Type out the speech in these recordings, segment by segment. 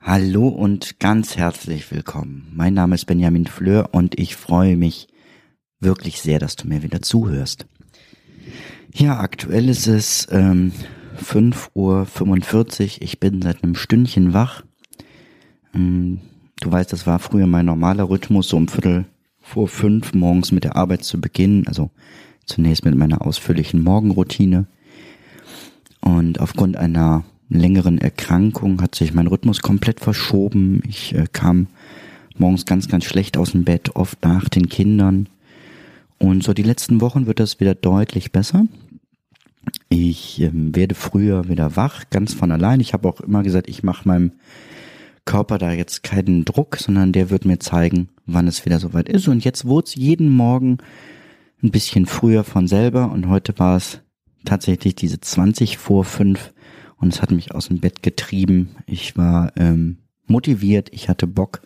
Hallo und ganz herzlich willkommen. Mein Name ist Benjamin Fleur und ich freue mich wirklich sehr, dass du mir wieder zuhörst. Ja, aktuell ist es ähm, 5.45 Uhr. Ich bin seit einem Stündchen wach. Ähm, du weißt, das war früher mein normaler Rhythmus, so um Viertel vor fünf morgens mit der Arbeit zu beginnen. Also zunächst mit meiner ausführlichen Morgenroutine. Und aufgrund einer längeren Erkrankung hat sich mein Rhythmus komplett verschoben. Ich äh, kam morgens ganz, ganz schlecht aus dem Bett, oft nach den Kindern. Und so die letzten Wochen wird das wieder deutlich besser. Ich ähm, werde früher wieder wach, ganz von allein. Ich habe auch immer gesagt, ich mache meinem Körper da jetzt keinen Druck, sondern der wird mir zeigen, wann es wieder soweit ist. Und jetzt wurde es jeden Morgen ein bisschen früher von selber und heute war es tatsächlich diese 20 vor 5 und es hat mich aus dem Bett getrieben. Ich war ähm, motiviert, ich hatte Bock,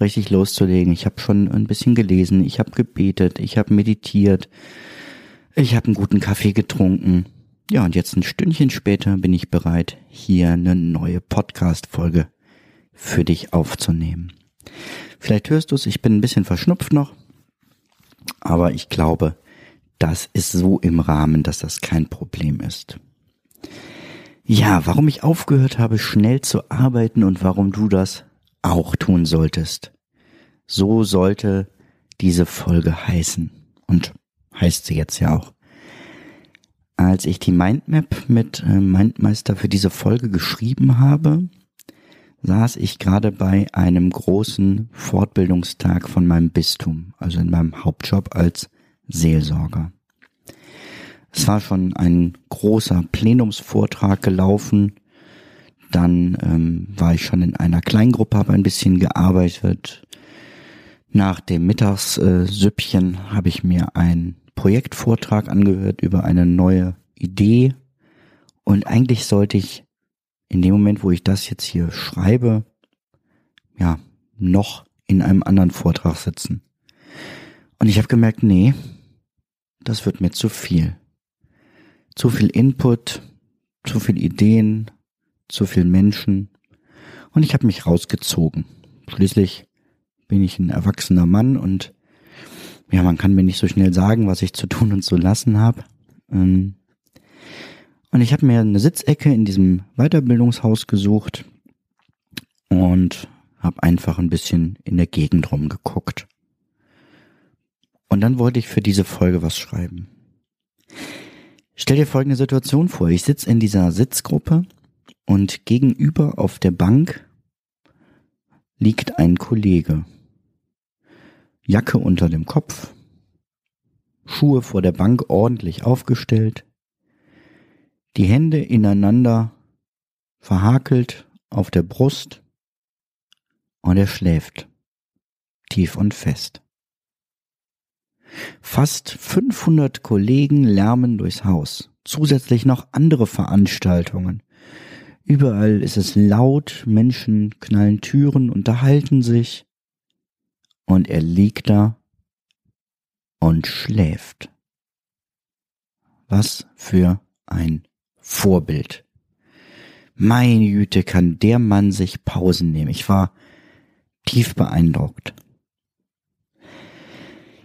richtig loszulegen. Ich habe schon ein bisschen gelesen, ich habe gebetet, ich habe meditiert, ich habe einen guten Kaffee getrunken. Ja, und jetzt ein Stündchen später bin ich bereit, hier eine neue Podcast-Folge für dich aufzunehmen. Vielleicht hörst du es, ich bin ein bisschen verschnupft noch, aber ich glaube, das ist so im Rahmen, dass das kein Problem ist. Ja, warum ich aufgehört habe, schnell zu arbeiten und warum du das auch tun solltest. So sollte diese Folge heißen. Und heißt sie jetzt ja auch. Als ich die Mindmap mit äh, Mindmeister für diese Folge geschrieben habe, saß ich gerade bei einem großen Fortbildungstag von meinem Bistum, also in meinem Hauptjob als Seelsorger. Es war schon ein großer Plenumsvortrag gelaufen. Dann ähm, war ich schon in einer Kleingruppe, habe ein bisschen gearbeitet. Nach dem Mittagssüppchen habe ich mir einen Projektvortrag angehört über eine neue Idee. Und eigentlich sollte ich in dem Moment, wo ich das jetzt hier schreibe, ja, noch in einem anderen Vortrag sitzen. Und ich habe gemerkt, nee, das wird mir zu viel zu viel Input, zu viel Ideen, zu viel Menschen und ich habe mich rausgezogen. Schließlich bin ich ein erwachsener Mann und ja, man kann mir nicht so schnell sagen, was ich zu tun und zu lassen habe. Ähm, und ich habe mir eine Sitzecke in diesem Weiterbildungshaus gesucht und habe einfach ein bisschen in der Gegend rumgeguckt. Und dann wollte ich für diese Folge was schreiben. Stell dir folgende Situation vor. Ich sitze in dieser Sitzgruppe und gegenüber auf der Bank liegt ein Kollege. Jacke unter dem Kopf, Schuhe vor der Bank ordentlich aufgestellt, die Hände ineinander verhakelt auf der Brust und er schläft tief und fest. Fast 500 Kollegen lärmen durchs Haus. Zusätzlich noch andere Veranstaltungen. Überall ist es laut, Menschen knallen Türen, unterhalten sich. Und er liegt da und schläft. Was für ein Vorbild. Meine Güte, kann der Mann sich Pausen nehmen. Ich war tief beeindruckt.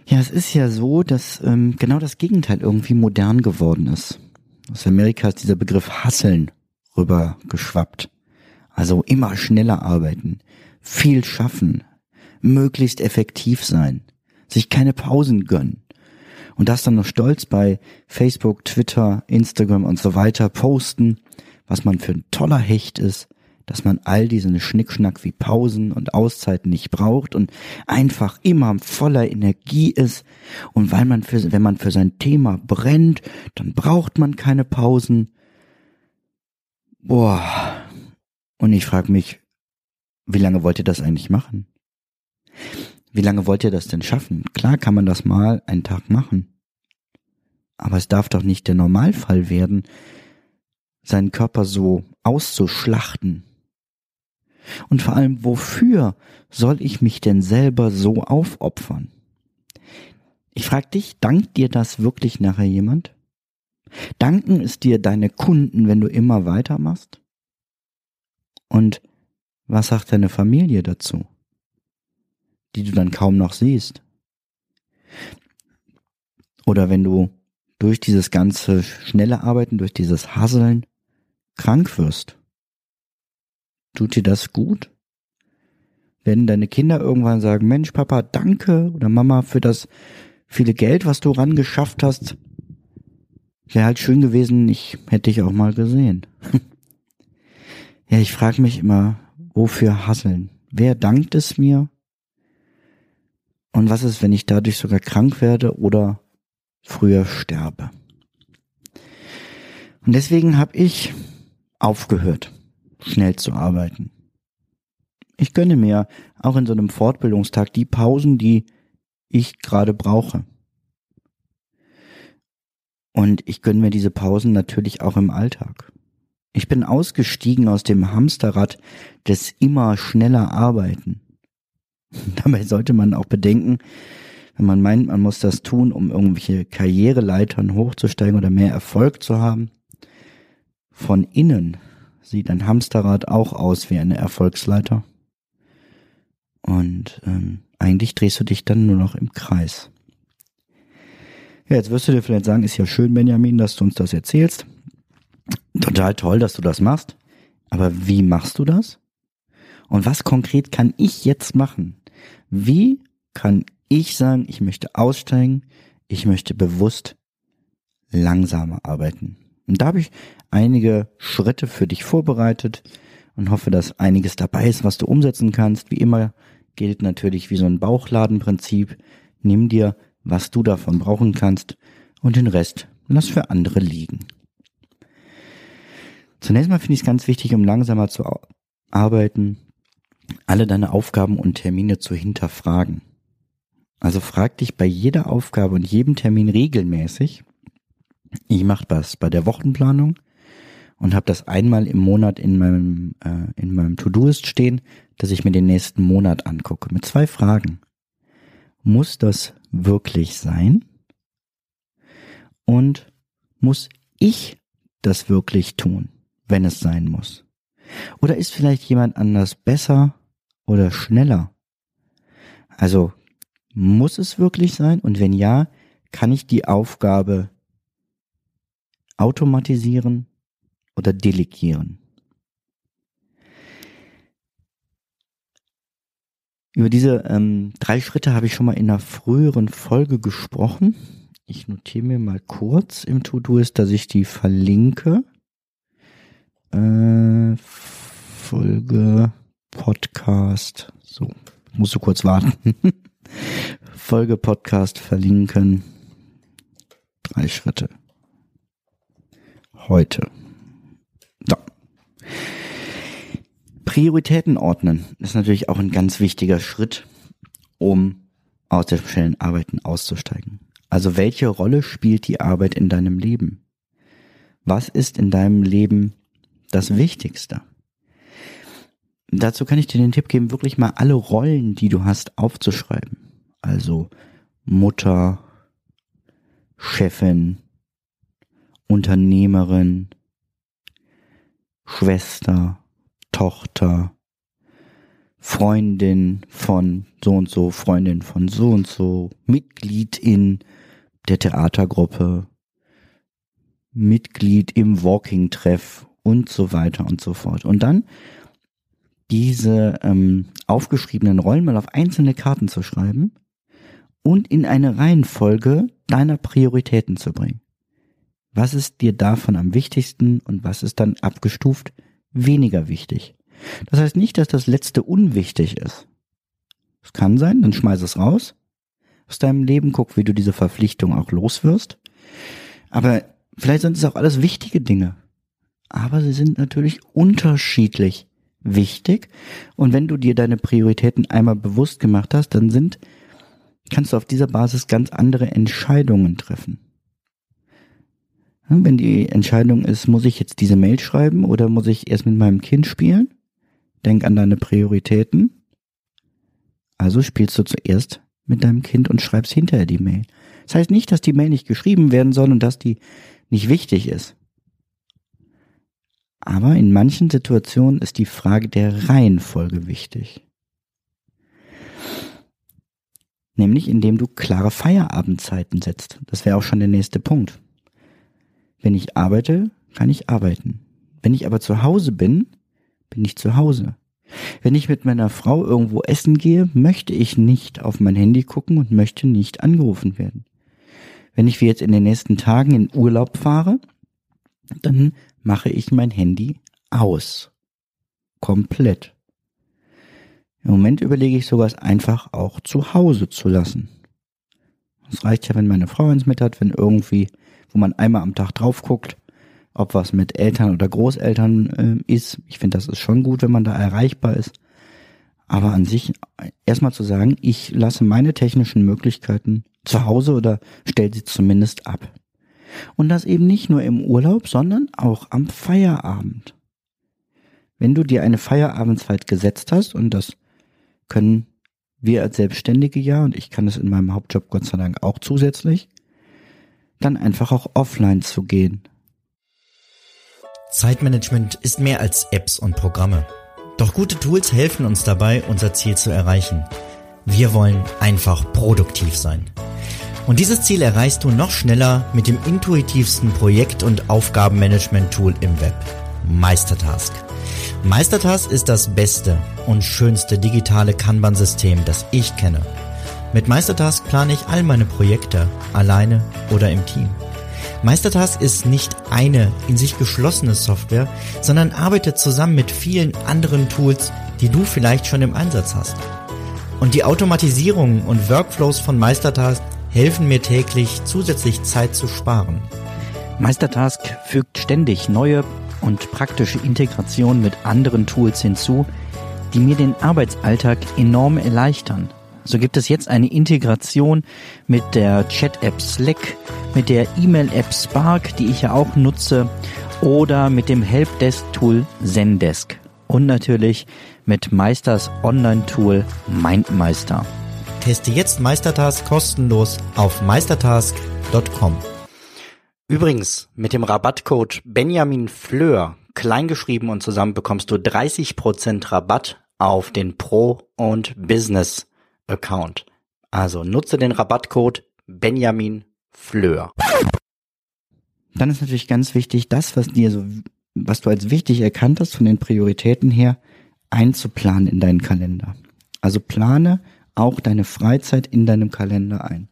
Ja, es ist ja so, dass ähm, genau das Gegenteil irgendwie modern geworden ist. Aus Amerika ist dieser Begriff Hasseln rübergeschwappt. Also immer schneller arbeiten, viel schaffen, möglichst effektiv sein, sich keine Pausen gönnen. Und das dann noch stolz bei Facebook, Twitter, Instagram und so weiter posten, was man für ein toller Hecht ist, dass man all diesen Schnickschnack wie Pausen und Auszeiten nicht braucht und einfach immer voller Energie ist und weil man für, wenn man für sein Thema brennt, dann braucht man keine Pausen. Boah. Und ich frage mich, wie lange wollt ihr das eigentlich machen? Wie lange wollt ihr das denn schaffen? Klar kann man das mal einen Tag machen. Aber es darf doch nicht der Normalfall werden, seinen Körper so auszuschlachten. Und vor allem, wofür soll ich mich denn selber so aufopfern? Ich frage dich, dankt dir das wirklich nachher jemand? Danken es dir deine Kunden, wenn du immer weitermachst? Und was sagt deine Familie dazu? Die du dann kaum noch siehst. Oder wenn du durch dieses ganze schnelle Arbeiten, durch dieses Hasseln krank wirst. Tut dir das gut? Wenn deine Kinder irgendwann sagen, Mensch, Papa, danke oder Mama für das viele Geld, was du ran geschafft hast, wäre halt schön gewesen, ich hätte dich auch mal gesehen. ja, ich frage mich immer, wofür hasseln? Wer dankt es mir? Und was ist, wenn ich dadurch sogar krank werde oder früher sterbe? Und deswegen habe ich aufgehört, schnell zu arbeiten. Ich gönne mir auch in so einem Fortbildungstag die Pausen, die ich gerade brauche. Und ich gönne mir diese Pausen natürlich auch im Alltag. Ich bin ausgestiegen aus dem Hamsterrad des immer schneller Arbeiten. Dabei sollte man auch bedenken, wenn man meint, man muss das tun, um irgendwelche Karriereleitern hochzusteigen oder mehr Erfolg zu haben, von innen sieht ein Hamsterrad auch aus wie eine Erfolgsleiter. Und ähm, eigentlich drehst du dich dann nur noch im Kreis. Ja, jetzt wirst du dir vielleicht sagen, ist ja schön, Benjamin, dass du uns das erzählst. Total toll, dass du das machst. Aber wie machst du das? Und was konkret kann ich jetzt machen? Wie kann ich sagen, ich möchte aussteigen, ich möchte bewusst langsamer arbeiten? Und da habe ich einige Schritte für dich vorbereitet und hoffe, dass einiges dabei ist, was du umsetzen kannst. Wie immer gilt natürlich wie so ein Bauchladenprinzip. Nimm dir, was du davon brauchen kannst und den Rest lass für andere liegen. Zunächst mal finde ich es ganz wichtig, um langsamer zu arbeiten, alle deine Aufgaben und Termine zu hinterfragen. Also frag dich bei jeder Aufgabe und jedem Termin regelmäßig, ich mache das bei der Wochenplanung und habe das einmal im Monat in meinem äh, in meinem To-Do-Ist stehen, dass ich mir den nächsten Monat angucke mit zwei Fragen. Muss das wirklich sein? Und muss ich das wirklich tun, wenn es sein muss? Oder ist vielleicht jemand anders besser oder schneller? Also muss es wirklich sein? Und wenn ja, kann ich die Aufgabe automatisieren oder delegieren. Über diese ähm, drei Schritte habe ich schon mal in einer früheren Folge gesprochen. Ich notiere mir mal kurz im To-Do ist, dass ich die verlinke. Äh, Folge Podcast. So, musst du kurz warten. Folge Podcast verlinken. Drei Schritte heute. So. Prioritäten ordnen ist natürlich auch ein ganz wichtiger Schritt, um aus der schnellen Arbeiten auszusteigen. Also welche Rolle spielt die Arbeit in deinem Leben? Was ist in deinem Leben das Wichtigste? Dazu kann ich dir den Tipp geben, wirklich mal alle Rollen, die du hast, aufzuschreiben. Also Mutter, Chefin, Unternehmerin, Schwester, Tochter, Freundin von so und so, Freundin von so und so, Mitglied in der Theatergruppe, Mitglied im Walking-Treff und so weiter und so fort. Und dann diese ähm, aufgeschriebenen Rollen mal auf einzelne Karten zu schreiben und in eine Reihenfolge deiner Prioritäten zu bringen. Was ist dir davon am wichtigsten und was ist dann abgestuft weniger wichtig? Das heißt nicht, dass das letzte unwichtig ist. Es kann sein, dann schmeiß es raus aus deinem Leben, guck, wie du diese Verpflichtung auch loswirst. Aber vielleicht sind es auch alles wichtige Dinge. Aber sie sind natürlich unterschiedlich wichtig. Und wenn du dir deine Prioritäten einmal bewusst gemacht hast, dann sind, kannst du auf dieser Basis ganz andere Entscheidungen treffen. Wenn die Entscheidung ist, muss ich jetzt diese Mail schreiben oder muss ich erst mit meinem Kind spielen? Denk an deine Prioritäten. Also spielst du zuerst mit deinem Kind und schreibst hinterher die Mail. Das heißt nicht, dass die Mail nicht geschrieben werden soll und dass die nicht wichtig ist. Aber in manchen Situationen ist die Frage der Reihenfolge wichtig. Nämlich indem du klare Feierabendzeiten setzt. Das wäre auch schon der nächste Punkt. Wenn ich arbeite, kann ich arbeiten. Wenn ich aber zu Hause bin, bin ich zu Hause. Wenn ich mit meiner Frau irgendwo essen gehe, möchte ich nicht auf mein Handy gucken und möchte nicht angerufen werden. Wenn ich wie jetzt in den nächsten Tagen in Urlaub fahre, dann mache ich mein Handy aus. Komplett. Im Moment überlege ich sowas einfach auch zu Hause zu lassen. Es reicht ja, wenn meine Frau eins mit hat, wenn irgendwie, wo man einmal am Tag drauf guckt, ob was mit Eltern oder Großeltern äh, ist. Ich finde, das ist schon gut, wenn man da erreichbar ist. Aber an sich erstmal zu sagen, ich lasse meine technischen Möglichkeiten zu Hause oder stelle sie zumindest ab. Und das eben nicht nur im Urlaub, sondern auch am Feierabend. Wenn du dir eine Feierabendzeit gesetzt hast, und das können wir als Selbstständige ja, und ich kann das in meinem Hauptjob Gott sei Dank auch zusätzlich, dann einfach auch offline zu gehen. Zeitmanagement ist mehr als Apps und Programme. Doch gute Tools helfen uns dabei, unser Ziel zu erreichen. Wir wollen einfach produktiv sein. Und dieses Ziel erreichst du noch schneller mit dem intuitivsten Projekt- und Aufgabenmanagement-Tool im Web, Meistertask. Meistertask ist das beste und schönste digitale Kanban-System, das ich kenne. Mit Meistertask plane ich all meine Projekte, alleine oder im Team. Meistertask ist nicht eine in sich geschlossene Software, sondern arbeitet zusammen mit vielen anderen Tools, die du vielleicht schon im Einsatz hast. Und die Automatisierung und Workflows von Meistertask helfen mir täglich zusätzlich Zeit zu sparen. Meistertask fügt ständig neue und praktische Integrationen mit anderen Tools hinzu, die mir den Arbeitsalltag enorm erleichtern. So gibt es jetzt eine Integration mit der Chat-App Slack, mit der E-Mail-App Spark, die ich ja auch nutze, oder mit dem Helpdesk-Tool Zendesk. Und natürlich mit Meisters Online-Tool MindMeister. Teste jetzt Meistertask kostenlos auf meistertask.com. Übrigens, mit dem Rabattcode Benjamin Fleur, kleingeschrieben und zusammen, bekommst du 30% Rabatt auf den Pro- und Business-Account. Also nutze den Rabattcode Benjamin Fleur. Dann ist natürlich ganz wichtig, das, was dir so, was du als wichtig erkannt hast von den Prioritäten her, einzuplanen in deinen Kalender. Also plane auch deine Freizeit in deinem Kalender ein.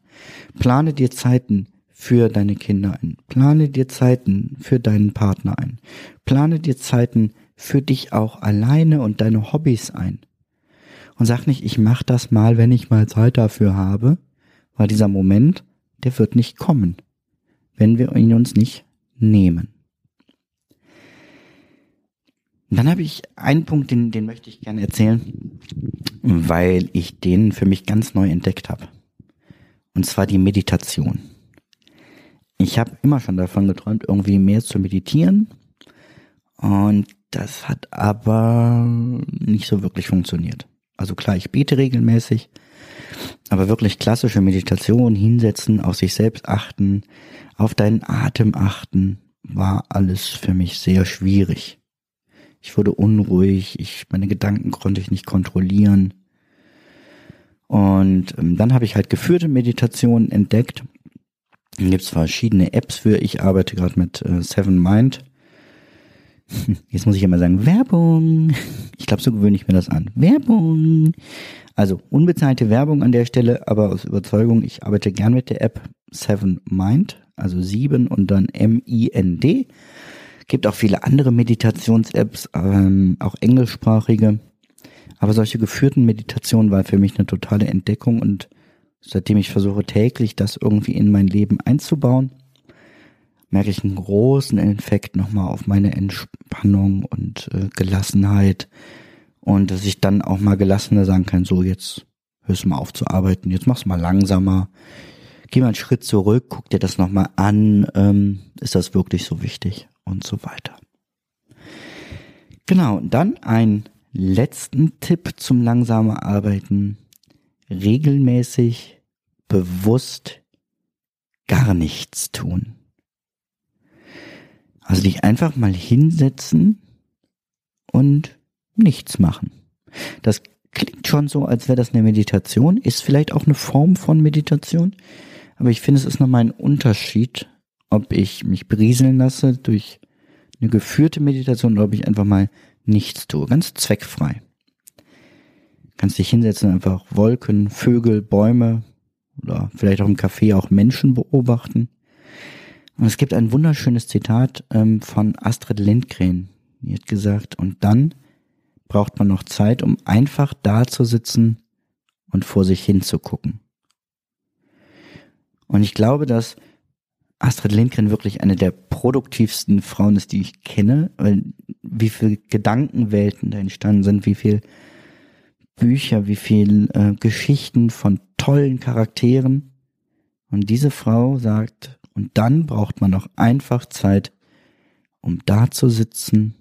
Plane dir Zeiten für deine Kinder ein. Plane dir Zeiten für deinen Partner ein. Plane dir Zeiten für dich auch alleine und deine Hobbys ein. Und sag nicht, ich mach das mal, wenn ich mal Zeit dafür habe, weil dieser Moment, der wird nicht kommen, wenn wir ihn uns nicht nehmen. Dann habe ich einen Punkt, den, den möchte ich gerne erzählen, weil ich den für mich ganz neu entdeckt habe. Und zwar die Meditation. Ich habe immer schon davon geträumt, irgendwie mehr zu meditieren. Und das hat aber nicht so wirklich funktioniert. Also klar, ich bete regelmäßig, aber wirklich klassische Meditation, hinsetzen, auf sich selbst achten, auf deinen Atem achten, war alles für mich sehr schwierig. Ich wurde unruhig, ich, meine Gedanken konnte ich nicht kontrollieren. Und ähm, dann habe ich halt geführte Meditationen entdeckt. Dann gibt es verschiedene Apps für. Ich arbeite gerade mit äh, Seven Mind. Jetzt muss ich immer sagen, Werbung. Ich glaube, so gewöhne ich mir das an. Werbung. Also unbezahlte Werbung an der Stelle, aber aus Überzeugung, ich arbeite gern mit der App Seven Mind, also sieben und dann M-I-N-D. Gibt auch viele andere Meditations-Apps, ähm, auch englischsprachige. Aber solche geführten Meditationen war für mich eine totale Entdeckung und seitdem ich versuche täglich das irgendwie in mein Leben einzubauen, merke ich einen großen Effekt nochmal auf meine Entspannung und äh, Gelassenheit. Und dass ich dann auch mal gelassener sagen kann, so jetzt hörst du mal auf zu arbeiten, jetzt machst du mal langsamer, geh mal einen Schritt zurück, guck dir das nochmal an, ähm, ist das wirklich so wichtig und so weiter. Genau, dann ein letzten Tipp zum langsamer Arbeiten. Regelmäßig, bewusst gar nichts tun. Also dich einfach mal hinsetzen und nichts machen. Das klingt schon so, als wäre das eine Meditation, ist vielleicht auch eine Form von Meditation, aber ich finde, es ist nochmal ein Unterschied, ob ich mich berieseln lasse durch eine geführte Meditation oder ob ich einfach mal nichts tue, ganz zweckfrei. Kannst dich hinsetzen, einfach Wolken, Vögel, Bäume oder vielleicht auch im Café auch Menschen beobachten. Und es gibt ein wunderschönes Zitat ähm, von Astrid Lindgren. Die hat gesagt, und dann braucht man noch Zeit, um einfach da zu sitzen und vor sich hinzugucken. Und ich glaube, dass Astrid Lindgren wirklich eine der produktivsten Frauen ist, die ich kenne, weil wie viel Gedankenwelten da entstanden sind, wie viel Bücher, wie viel äh, Geschichten von tollen Charakteren. Und diese Frau sagt, und dann braucht man noch einfach Zeit, um da zu sitzen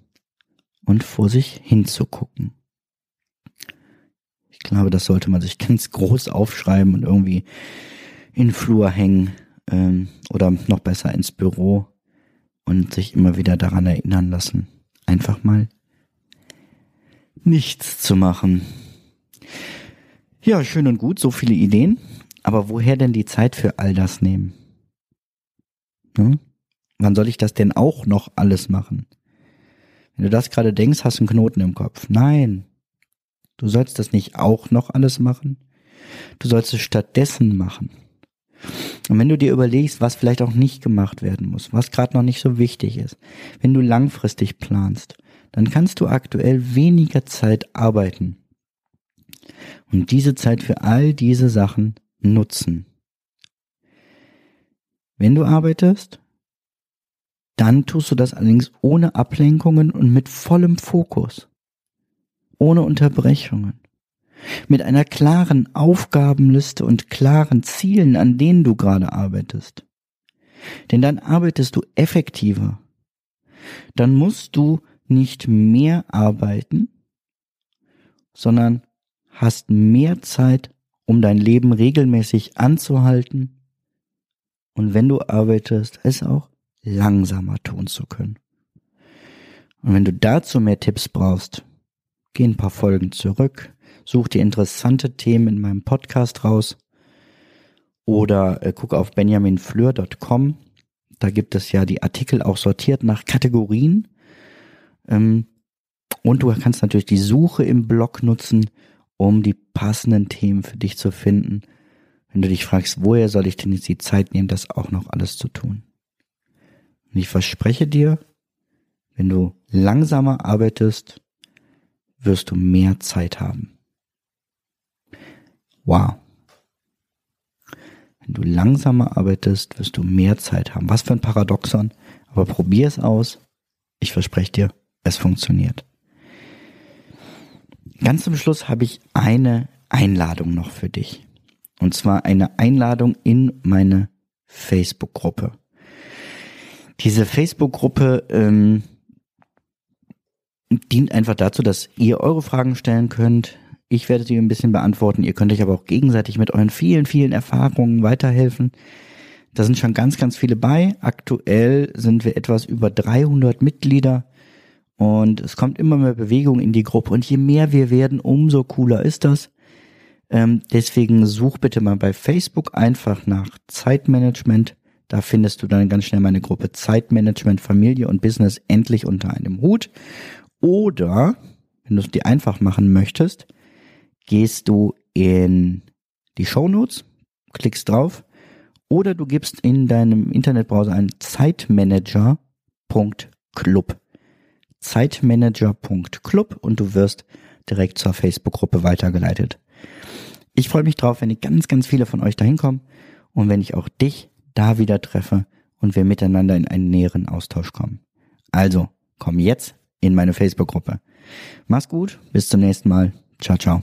und vor sich hinzugucken. Ich glaube, das sollte man sich ganz groß aufschreiben und irgendwie in den Flur hängen ähm, oder noch besser ins Büro und sich immer wieder daran erinnern lassen, einfach mal nichts zu machen. Ja, schön und gut, so viele Ideen, aber woher denn die Zeit für all das nehmen? Hm? Wann soll ich das denn auch noch alles machen? Wenn du das gerade denkst, hast du einen Knoten im Kopf. Nein, du sollst das nicht auch noch alles machen. Du sollst es stattdessen machen. Und wenn du dir überlegst, was vielleicht auch nicht gemacht werden muss, was gerade noch nicht so wichtig ist, wenn du langfristig planst, dann kannst du aktuell weniger Zeit arbeiten und diese Zeit für all diese Sachen nutzen. Wenn du arbeitest, dann tust du das allerdings ohne Ablenkungen und mit vollem Fokus, ohne Unterbrechungen mit einer klaren Aufgabenliste und klaren Zielen, an denen du gerade arbeitest. Denn dann arbeitest du effektiver. Dann musst du nicht mehr arbeiten, sondern hast mehr Zeit, um dein Leben regelmäßig anzuhalten und wenn du arbeitest, es auch langsamer tun zu können. Und wenn du dazu mehr Tipps brauchst, geh ein paar Folgen zurück, such dir interessante Themen in meinem Podcast raus oder äh, guck auf benjaminfleur.com. Da gibt es ja die Artikel auch sortiert nach Kategorien. Ähm, und du kannst natürlich die Suche im Blog nutzen, um die passenden Themen für dich zu finden. Wenn du dich fragst, woher soll ich denn jetzt die Zeit nehmen, das auch noch alles zu tun. Und ich verspreche dir, wenn du langsamer arbeitest, wirst du mehr Zeit haben. Wow. Wenn du langsamer arbeitest, wirst du mehr Zeit haben. Was für ein Paradoxon. Aber probier es aus. Ich verspreche dir, es funktioniert. Ganz zum Schluss habe ich eine Einladung noch für dich. Und zwar eine Einladung in meine Facebook-Gruppe. Diese Facebook-Gruppe ähm, dient einfach dazu, dass ihr eure Fragen stellen könnt, ich werde sie ein bisschen beantworten. Ihr könnt euch aber auch gegenseitig mit euren vielen, vielen Erfahrungen weiterhelfen. Da sind schon ganz, ganz viele bei. Aktuell sind wir etwas über 300 Mitglieder und es kommt immer mehr Bewegung in die Gruppe. Und je mehr wir werden, umso cooler ist das. Ähm, deswegen such bitte mal bei Facebook einfach nach Zeitmanagement. Da findest du dann ganz schnell meine Gruppe Zeitmanagement, Familie und Business endlich unter einem Hut. Oder, wenn du es dir einfach machen möchtest, gehst du in die Show Notes, klickst drauf oder du gibst in deinem Internetbrowser ein zeitmanager.com Zeitmanager.club. Zeitmanager.club und du wirst direkt zur Facebook-Gruppe weitergeleitet. Ich freue mich drauf, wenn ich ganz, ganz viele von euch dahin kommen und wenn ich auch dich da wieder treffe und wir miteinander in einen näheren Austausch kommen. Also, komm jetzt in meine Facebook-Gruppe. Mach's gut, bis zum nächsten Mal. Ciao, ciao.